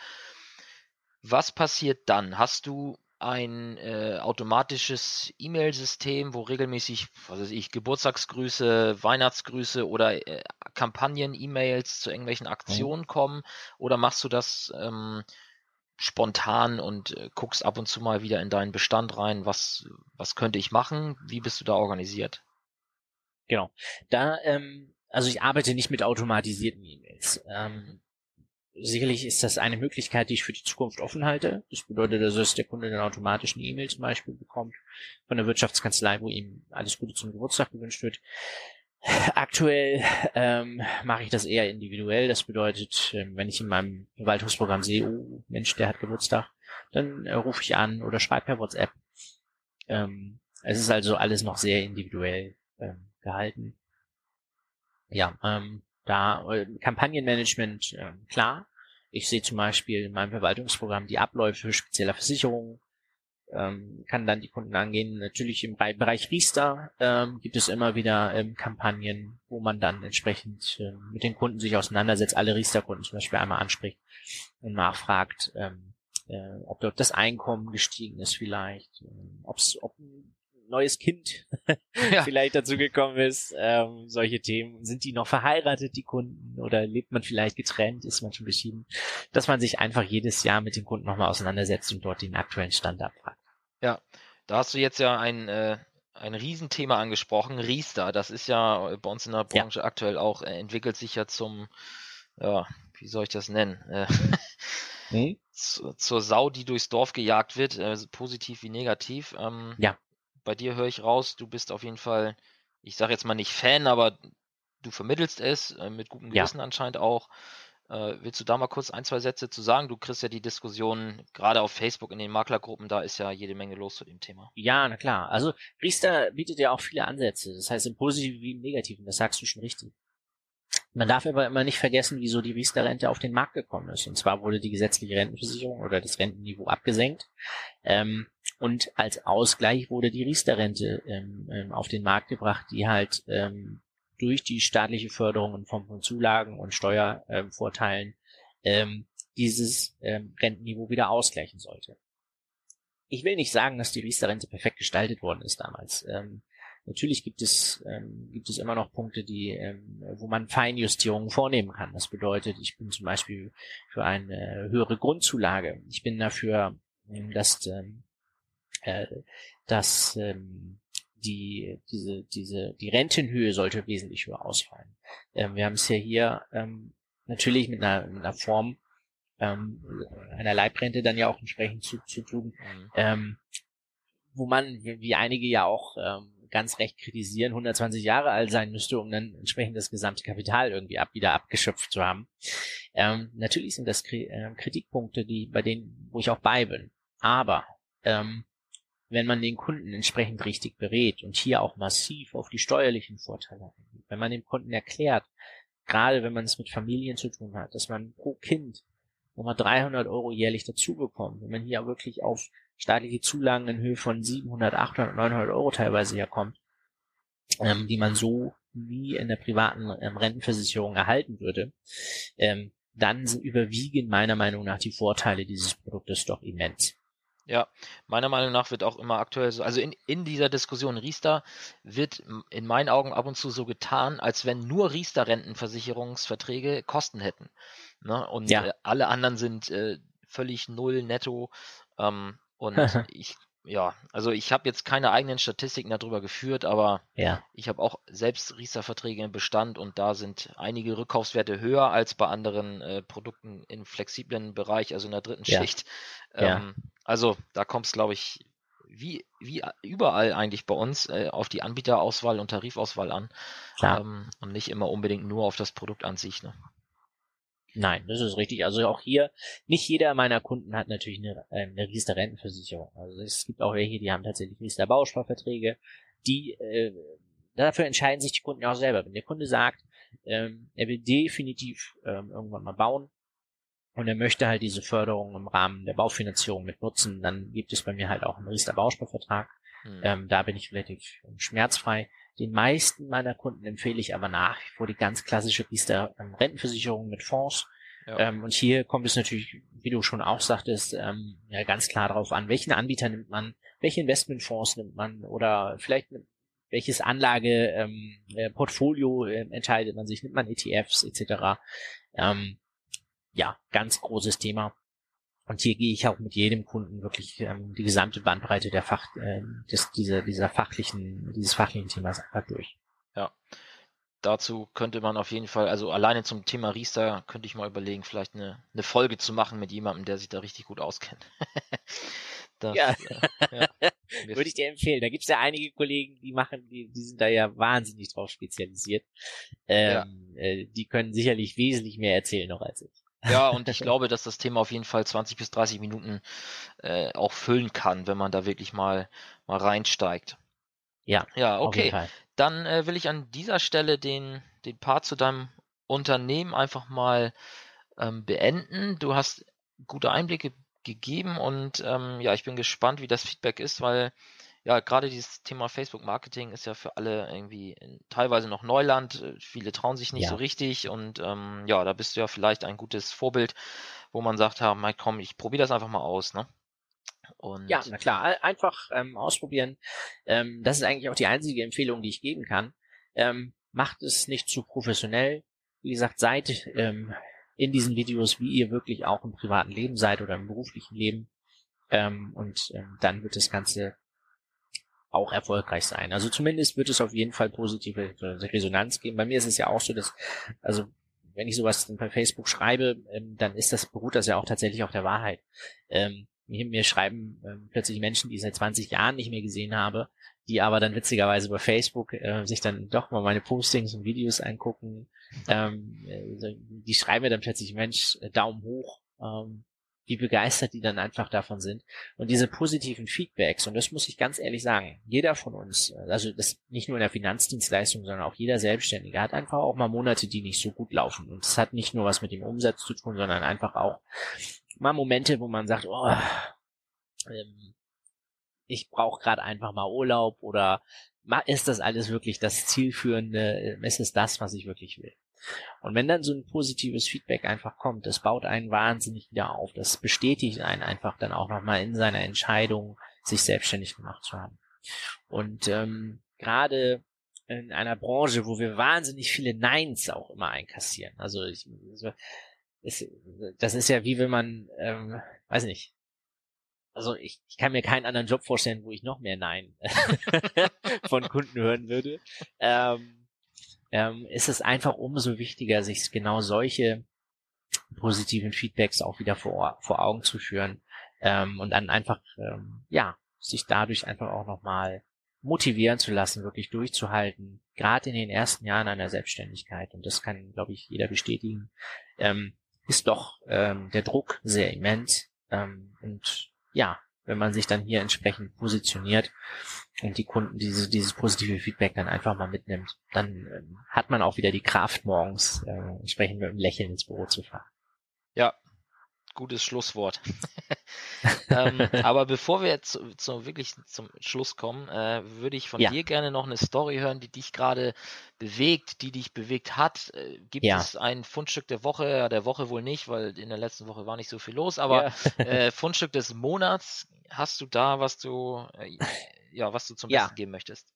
Was passiert dann? Hast du ein äh, automatisches E-Mail-System, wo regelmäßig, was weiß ich, Geburtstagsgrüße, Weihnachtsgrüße oder äh, Kampagnen-E-Mails zu irgendwelchen. Aktionen mhm. kommen? Oder machst du das ähm, spontan und äh, guckst ab und zu mal wieder in deinen Bestand rein, was, was könnte ich machen? Wie bist du da organisiert? Genau. Da, ähm, also ich arbeite nicht mit automatisierten E-Mails. Ähm, sicherlich ist das eine Möglichkeit, die ich für die Zukunft offen halte. Das bedeutet, dass der Kunde dann automatisch eine E-Mail zum Beispiel bekommt von der Wirtschaftskanzlei, wo ihm alles Gute zum Geburtstag gewünscht wird. Aktuell ähm, mache ich das eher individuell. Das bedeutet, ähm, wenn ich in meinem Verwaltungsprogramm sehe, oh Mensch, der hat Geburtstag, dann äh, rufe ich an oder schreibe per WhatsApp. Ähm, es ist also alles noch sehr individuell ähm, gehalten. Ja, ähm, da äh, Kampagnenmanagement, äh, klar. Ich sehe zum Beispiel in meinem Verwaltungsprogramm die Abläufe spezieller Versicherungen, ähm, kann dann die Kunden angehen. Natürlich im Bereich Riester ähm, gibt es immer wieder ähm, Kampagnen, wo man dann entsprechend ähm, mit den Kunden sich auseinandersetzt, alle Riester-Kunden zum Beispiel einmal anspricht und nachfragt, ähm, äh, ob dort das Einkommen gestiegen ist vielleicht, ähm, ob's, ob neues Kind ja. vielleicht dazu gekommen ist, ähm, solche Themen. Sind die noch verheiratet, die Kunden, oder lebt man vielleicht getrennt, ist man schon geschieden? Dass man sich einfach jedes Jahr mit den Kunden nochmal auseinandersetzt und dort den aktuellen Stand abfragt. Ja, da hast du jetzt ja ein, äh, ein Riesenthema angesprochen, Riester. Das ist ja bei uns in der Branche ja. aktuell auch, äh, entwickelt sich ja zum, ja, wie soll ich das nennen? Äh, hm? zu, zur Sau, die durchs Dorf gejagt wird, äh, positiv wie negativ. Ähm, ja. Bei dir höre ich raus, du bist auf jeden Fall, ich sage jetzt mal nicht Fan, aber du vermittelst es, äh, mit gutem Gewissen ja. anscheinend auch. Äh, willst du da mal kurz ein, zwei Sätze zu sagen? Du kriegst ja die Diskussion gerade auf Facebook in den Maklergruppen, da ist ja jede Menge los zu dem Thema. Ja, na klar. Also Riester bietet ja auch viele Ansätze. Das heißt im Positiven wie im Negativen. Das sagst du schon richtig. Man darf aber immer nicht vergessen, wieso die Riester-Rente auf den Markt gekommen ist. Und zwar wurde die gesetzliche Rentenversicherung oder das Rentenniveau abgesenkt. Ähm, und als Ausgleich wurde die Riester-Rente ähm, ähm, auf den Markt gebracht, die halt ähm, durch die staatliche Förderung in Form von Zulagen und Steuervorteilen ähm, dieses ähm, Rentenniveau wieder ausgleichen sollte. Ich will nicht sagen, dass die Riester-Rente perfekt gestaltet worden ist damals. Ähm, natürlich gibt es, ähm, gibt es immer noch Punkte, die, ähm, wo man Feinjustierungen vornehmen kann. Das bedeutet, ich bin zum Beispiel für eine höhere Grundzulage. Ich bin dafür, ähm, dass, ähm, äh, dass ähm, die, diese, diese, die Rentenhöhe sollte wesentlich höher ausfallen. Ähm, wir haben es ja hier ähm, natürlich mit einer, mit einer Form ähm, einer Leibrente dann ja auch entsprechend zu, zu tun, mhm. ähm, wo man, wie einige ja auch ähm, ganz recht kritisieren, 120 Jahre alt sein müsste, um dann entsprechend das gesamte Kapital irgendwie ab, wieder abgeschöpft zu haben. Ähm, natürlich sind das äh, Kritikpunkte, die, bei denen, wo ich auch bei bin. Aber ähm, wenn man den Kunden entsprechend richtig berät und hier auch massiv auf die steuerlichen Vorteile eingeht, wenn man dem Kunden erklärt, gerade wenn man es mit Familien zu tun hat, dass man pro Kind nochmal 300 Euro jährlich dazu bekommt, wenn man hier wirklich auf staatliche Zulagen in Höhe von 700, 800, 900 Euro teilweise herkommt, ähm, die man so nie in der privaten ähm, Rentenversicherung erhalten würde, ähm, dann überwiegen meiner Meinung nach die Vorteile dieses Produktes doch immens. Ja, meiner Meinung nach wird auch immer aktuell so, also in, in dieser Diskussion Riester wird in meinen Augen ab und zu so getan, als wenn nur Riester-Rentenversicherungsverträge Kosten hätten. Ne? Und ja. äh, alle anderen sind äh, völlig null netto. Ähm, und ich ja, also ich habe jetzt keine eigenen Statistiken darüber geführt, aber ja. ich habe auch selbst Riester-Verträge im Bestand und da sind einige Rückkaufswerte höher als bei anderen äh, Produkten im flexiblen Bereich, also in der dritten ja. Schicht. Ähm, ja. Also da kommt es, glaube ich, wie, wie überall eigentlich bei uns äh, auf die Anbieterauswahl und Tarifauswahl an ähm, und nicht immer unbedingt nur auf das Produkt an sich. Ne? Nein, das ist richtig. Also auch hier, nicht jeder meiner Kunden hat natürlich eine, äh, eine Riester Rentenversicherung. Also es gibt auch welche, die haben tatsächlich Riester Bausparverträge, die äh, dafür entscheiden sich die Kunden auch selber. Wenn der Kunde sagt, ähm, er will definitiv ähm, irgendwann mal bauen und er möchte halt diese Förderung im Rahmen der Baufinanzierung mit nutzen, dann gibt es bei mir halt auch einen Riester Bausparvertrag. Mhm. Ähm, da bin ich relativ schmerzfrei. Den meisten meiner Kunden empfehle ich aber nach wie vor die ganz klassische Riester ähm, Rentenversicherung mit Fonds. Ja. Ähm, und hier kommt es natürlich, wie du schon auch sagtest, ähm, ja, ganz klar darauf an, welchen Anbieter nimmt man, welche Investmentfonds nimmt man oder vielleicht welches Anlageportfolio ähm, äh, äh, entscheidet man sich, nimmt man ETFs etc. Ähm, ja, ganz großes Thema. Und hier gehe ich auch mit jedem Kunden wirklich ähm, die gesamte Bandbreite der Fach, äh, des, dieser, dieser fachlichen, dieses fachlichen Themas einfach durch. Ja. Dazu könnte man auf jeden Fall, also alleine zum Thema Riester könnte ich mal überlegen, vielleicht eine, eine Folge zu machen mit jemandem, der sich da richtig gut auskennt. das, ja. Äh, ja. Würde ich dir empfehlen. Da gibt es ja einige Kollegen, die machen, die, die sind da ja wahnsinnig drauf spezialisiert. Ähm, ja. äh, die können sicherlich wesentlich mehr erzählen noch als ich. Ja, und ich glaube, dass das Thema auf jeden Fall 20 bis 30 Minuten äh, auch füllen kann, wenn man da wirklich mal, mal reinsteigt. Ja. Ja, okay. Dann äh, will ich an dieser Stelle den, den Part zu deinem Unternehmen einfach mal ähm, beenden. Du hast gute Einblicke gegeben und ähm, ja, ich bin gespannt, wie das Feedback ist, weil ja, gerade dieses Thema Facebook Marketing ist ja für alle irgendwie teilweise noch Neuland. Viele trauen sich nicht ja. so richtig und ähm, ja, da bist du ja vielleicht ein gutes Vorbild, wo man sagt, ja, Mike, komm, ich probiere das einfach mal aus, ne? Und ja, na klar, einfach ähm, ausprobieren. Ähm, das ist eigentlich auch die einzige Empfehlung, die ich geben kann. Ähm, macht es nicht zu professionell. Wie gesagt, seid ähm, in diesen Videos, wie ihr wirklich auch im privaten Leben seid oder im beruflichen Leben. Ähm, und ähm, dann wird das Ganze auch erfolgreich sein. Also zumindest wird es auf jeden Fall positive Resonanz geben. Bei mir ist es ja auch so, dass, also wenn ich sowas bei Facebook schreibe, ähm, dann ist das, beruht das ja auch tatsächlich auf der Wahrheit. Ähm, mir, schreiben ähm, plötzlich Menschen, die ich seit 20 Jahren nicht mehr gesehen habe, die aber dann witzigerweise über Facebook äh, sich dann doch mal meine Postings und Videos angucken. Äh, die schreiben mir dann plötzlich, Mensch, äh, Daumen hoch, ähm, wie begeistert die dann einfach davon sind. Und diese positiven Feedbacks, und das muss ich ganz ehrlich sagen, jeder von uns, also das nicht nur in der Finanzdienstleistung, sondern auch jeder Selbstständige hat einfach auch mal Monate, die nicht so gut laufen. Und das hat nicht nur was mit dem Umsatz zu tun, sondern einfach auch mal Momente, wo man sagt, oh, ähm, ich brauche gerade einfach mal Urlaub oder ist das alles wirklich das Zielführende? Ist es das, was ich wirklich will? Und wenn dann so ein positives Feedback einfach kommt, das baut einen wahnsinnig wieder auf. Das bestätigt einen einfach dann auch nochmal in seiner Entscheidung, sich selbstständig gemacht zu haben. Und ähm, gerade in einer Branche, wo wir wahnsinnig viele Neins auch immer einkassieren. Also ich, das ist ja wie wenn man, ähm, weiß nicht, also ich, ich kann mir keinen anderen Job vorstellen, wo ich noch mehr Nein von Kunden hören würde. Ähm, ähm, ist es einfach umso wichtiger, sich genau solche positiven Feedbacks auch wieder vor, vor Augen zu führen ähm, und dann einfach, ähm, ja, sich dadurch einfach auch nochmal motivieren zu lassen, wirklich durchzuhalten, gerade in den ersten Jahren einer Selbstständigkeit. Und das kann, glaube ich, jeder bestätigen, ähm, ist doch ähm, der Druck sehr immens. Ähm, und ja, wenn man sich dann hier entsprechend positioniert und die Kunden diese, dieses positive Feedback dann einfach mal mitnimmt, dann ähm, hat man auch wieder die Kraft, morgens äh, entsprechend mit einem Lächeln ins Büro zu fahren. Ja, gutes Schlusswort. ähm, aber bevor wir jetzt zu, zu, wirklich zum Schluss kommen, äh, würde ich von ja. dir gerne noch eine Story hören, die dich gerade bewegt, die dich bewegt hat. Äh, gibt ja. es ein Fundstück der Woche? Der Woche wohl nicht, weil in der letzten Woche war nicht so viel los, aber ja. äh, Fundstück des Monats, hast du da, was du, äh, ja, was du zum Besten geben möchtest?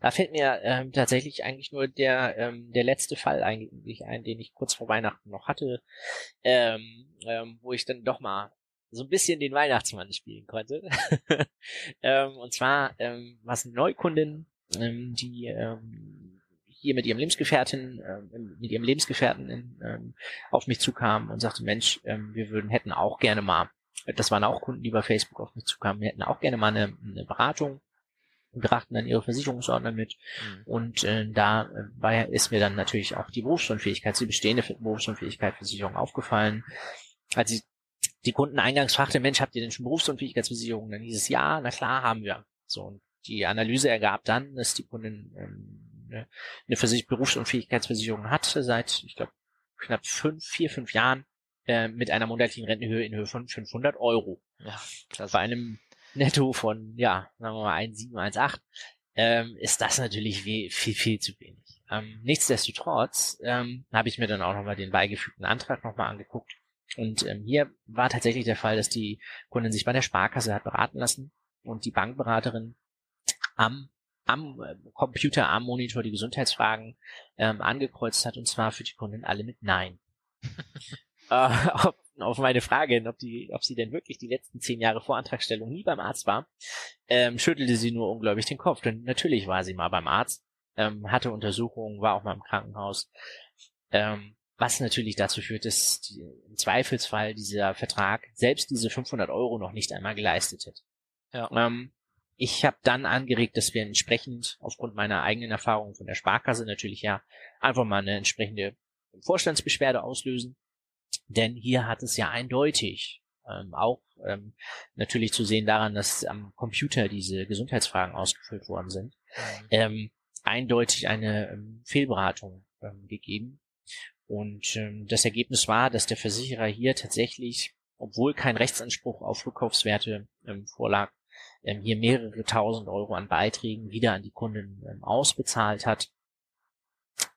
Da fällt mir ähm, tatsächlich eigentlich nur der ähm, der letzte Fall eigentlich ein, den ich kurz vor Weihnachten noch hatte, ähm, ähm, wo ich dann doch mal so ein bisschen den Weihnachtsmann spielen konnte. ähm, und zwar ähm, was eine Neukundin, ähm, die ähm, hier mit ihrem Lebensgefährtin, ähm, mit ihrem Lebensgefährten in, ähm, auf mich zukam und sagte, Mensch, ähm, wir würden hätten auch gerne mal Das waren auch Kunden, die bei Facebook auf mich zukamen. Wir hätten auch gerne mal eine, eine Beratung brachten dann ihre Versicherungsordner mit. Mhm. Und äh, da äh, war, ist mir dann natürlich auch die Berufsunfähigkeit, die bestehende Berufsunfähigkeitsversicherung aufgefallen. Als ich die Kunden eingangs fragte, Mensch, habt ihr denn schon Berufsunfähigkeitsversicherung? Dann hieß es, ja, na klar, haben wir. So, und die Analyse ergab dann, dass die Kundin ähm, eine, eine Versich Berufsunfähigkeitsversicherung hatte seit, ich glaube, knapp fünf, vier, fünf Jahren äh, mit einer monatlichen Rentenhöhe in Höhe von 500 Euro. Ja, klasse. Bei einem Netto von, ja, sagen wir mal 1,7, 1,8, ähm, ist das natürlich viel, viel, viel zu wenig. Ähm, nichtsdestotrotz ähm, habe ich mir dann auch nochmal den beigefügten Antrag nochmal angeguckt. Und ähm, hier war tatsächlich der Fall, dass die Kundin sich bei der Sparkasse hat beraten lassen und die Bankberaterin am am äh, Computer, am Monitor die Gesundheitsfragen ähm, angekreuzt hat und zwar für die Kundin alle mit Nein. äh, ob auf meine Frage hin, ob die, ob sie denn wirklich die letzten zehn Jahre vor Antragstellung nie beim Arzt war, ähm, schüttelte sie nur unglaublich den Kopf. Denn natürlich war sie mal beim Arzt, ähm, hatte Untersuchungen, war auch mal im Krankenhaus. Ähm, was natürlich dazu führt, dass die, im Zweifelsfall dieser Vertrag selbst diese 500 Euro noch nicht einmal geleistet hätte. Ja. Ähm, ich habe dann angeregt, dass wir entsprechend aufgrund meiner eigenen Erfahrungen von der Sparkasse natürlich ja einfach mal eine entsprechende Vorstandsbeschwerde auslösen denn hier hat es ja eindeutig ähm, auch ähm, natürlich zu sehen daran, dass am Computer diese Gesundheitsfragen ausgefüllt worden sind, mhm. ähm, eindeutig eine ähm, Fehlberatung ähm, gegeben. Und ähm, das Ergebnis war, dass der Versicherer hier tatsächlich, obwohl kein Rechtsanspruch auf Rückkaufswerte ähm, vorlag, ähm, hier mehrere tausend Euro an Beiträgen wieder an die Kunden ähm, ausbezahlt hat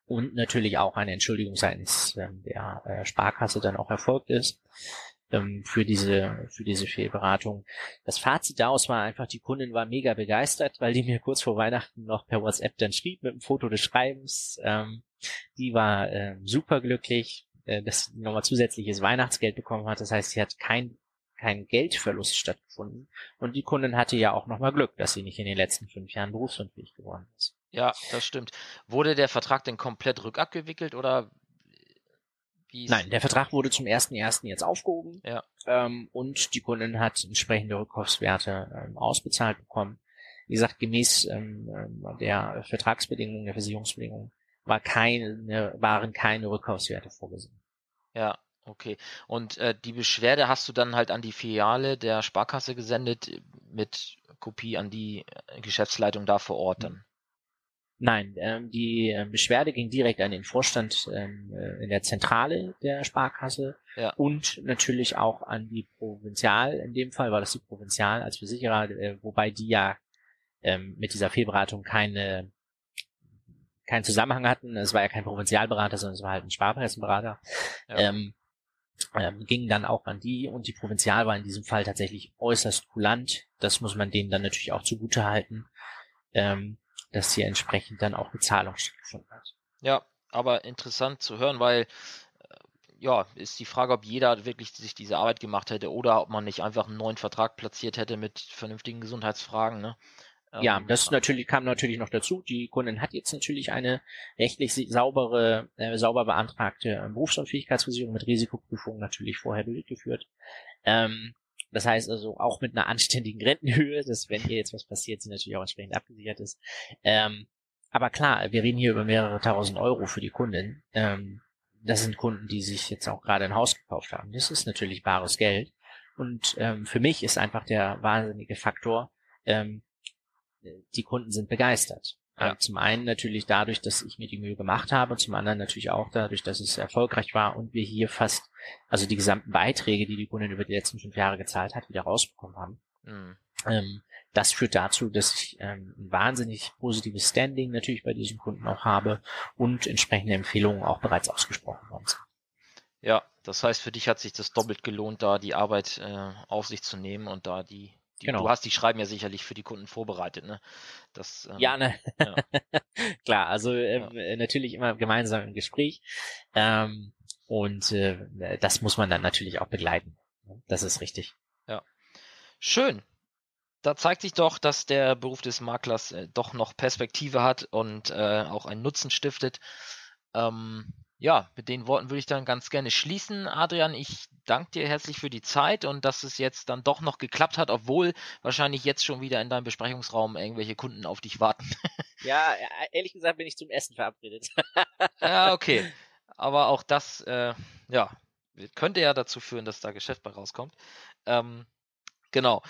und natürlich auch eine Entschuldigung seitens ähm, der äh, Sparkasse dann auch erfolgt ist ähm, für diese für diese Fehlberatung. Das Fazit daraus war einfach, die Kundin war mega begeistert, weil die mir kurz vor Weihnachten noch per WhatsApp dann schrieb mit einem Foto des Schreibens. Ähm, die war äh, super glücklich, äh, dass sie nochmal zusätzliches Weihnachtsgeld bekommen hat. Das heißt, sie hat kein kein Geldverlust stattgefunden. Und die Kundin hatte ja auch nochmal Glück, dass sie nicht in den letzten fünf Jahren berufsunfähig geworden ist. Ja, das stimmt. Wurde der Vertrag denn komplett rückabgewickelt oder wie? Nein, der Vertrag wurde zum ersten ersten jetzt aufgehoben. Ja. Ähm, und die Kundin hat entsprechende Rückkaufswerte ähm, ausbezahlt bekommen. Wie gesagt, gemäß ähm, ähm der Vertragsbedingungen, der Versicherungsbedingungen war keine, waren keine Rückkaufswerte vorgesehen. Ja, okay. Und äh, die Beschwerde hast du dann halt an die Filiale der Sparkasse gesendet mit Kopie an die äh, Geschäftsleitung da vor Ort dann? Nein, ähm, die äh, Beschwerde ging direkt an den Vorstand ähm, äh, in der Zentrale der Sparkasse ja. und natürlich auch an die Provinzial. In dem Fall war das die Provinzial als Versicherer, äh, wobei die ja ähm, mit dieser Fehlberatung keine keinen Zusammenhang hatten. Es war ja kein Provinzialberater, sondern es war halt ein Sparkassenberater. Ja. Ähm, ähm, ging dann auch an die und die Provinzial war in diesem Fall tatsächlich äußerst kulant. Das muss man denen dann natürlich auch zugute halten. Ähm, dass hier entsprechend dann auch Bezahlung stattgefunden hat. Ja, aber interessant zu hören, weil äh, ja, ist die Frage, ob jeder wirklich sich diese Arbeit gemacht hätte oder ob man nicht einfach einen neuen Vertrag platziert hätte mit vernünftigen Gesundheitsfragen, ne? Ja, ähm, das natürlich kam natürlich noch dazu. Die Kundin hat jetzt natürlich eine rechtlich saubere, äh, sauber beantragte äh, Berufsunfähigkeitsversicherung mit Risikoprüfung natürlich vorher durchgeführt. Ähm, das heißt also auch mit einer anständigen Rentenhöhe, dass wenn hier jetzt was passiert, sie natürlich auch entsprechend abgesichert ist. Ähm, aber klar, wir reden hier über mehrere tausend Euro für die Kundin. Ähm, das sind Kunden, die sich jetzt auch gerade ein Haus gekauft haben. Das ist natürlich bares Geld. Und ähm, für mich ist einfach der wahnsinnige Faktor, ähm, die Kunden sind begeistert. Ja. Zum einen natürlich dadurch, dass ich mir die Mühe gemacht habe, zum anderen natürlich auch dadurch, dass es erfolgreich war und wir hier fast, also die gesamten Beiträge, die die Kundin über die letzten fünf Jahre gezahlt hat, wieder rausbekommen haben. Mhm. Ähm, das führt dazu, dass ich ähm, ein wahnsinnig positives Standing natürlich bei diesen Kunden auch habe und entsprechende Empfehlungen auch bereits ausgesprochen worden sind. Ja, das heißt, für dich hat sich das doppelt gelohnt, da die Arbeit äh, auf sich zu nehmen und da die die, genau. Du hast die Schreiben ja sicherlich für die Kunden vorbereitet, ne? Das, ähm, ja, ne? Ja. Klar, also ähm, ja. Äh, natürlich immer gemeinsam im Gespräch. Ähm, und äh, das muss man dann natürlich auch begleiten. Das ist richtig. Ja. Schön. Da zeigt sich doch, dass der Beruf des Maklers äh, doch noch Perspektive hat und äh, auch einen Nutzen stiftet. Ähm, ja, mit den Worten würde ich dann ganz gerne schließen. Adrian, ich danke dir herzlich für die Zeit und dass es jetzt dann doch noch geklappt hat, obwohl wahrscheinlich jetzt schon wieder in deinem Besprechungsraum irgendwelche Kunden auf dich warten. ja, ehrlich gesagt bin ich zum Essen verabredet. ja, okay. Aber auch das, äh, ja, könnte ja dazu führen, dass da Geschäft bei rauskommt. Ähm, genau.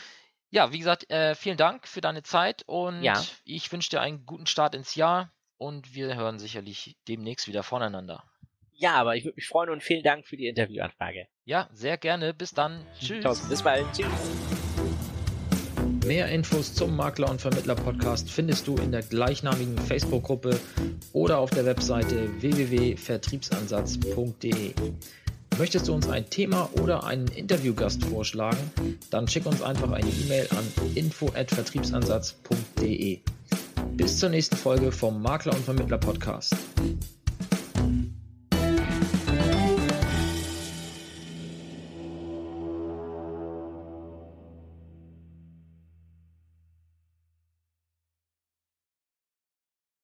Ja, wie gesagt, äh, vielen Dank für deine Zeit und ja. ich wünsche dir einen guten Start ins Jahr und wir hören sicherlich demnächst wieder voneinander. Ja, aber ich würde mich freuen und vielen Dank für die Interviewanfrage. Ja, sehr gerne. Bis dann. Tschüss. Bis bald. Tschüss. Mehr Infos zum Makler und Vermittler Podcast findest du in der gleichnamigen Facebook-Gruppe oder auf der Webseite www.vertriebsansatz.de. Möchtest du uns ein Thema oder einen Interviewgast vorschlagen? Dann schick uns einfach eine E-Mail an info@vertriebsansatz.de. Bis zur nächsten Folge vom Makler und Vermittler Podcast.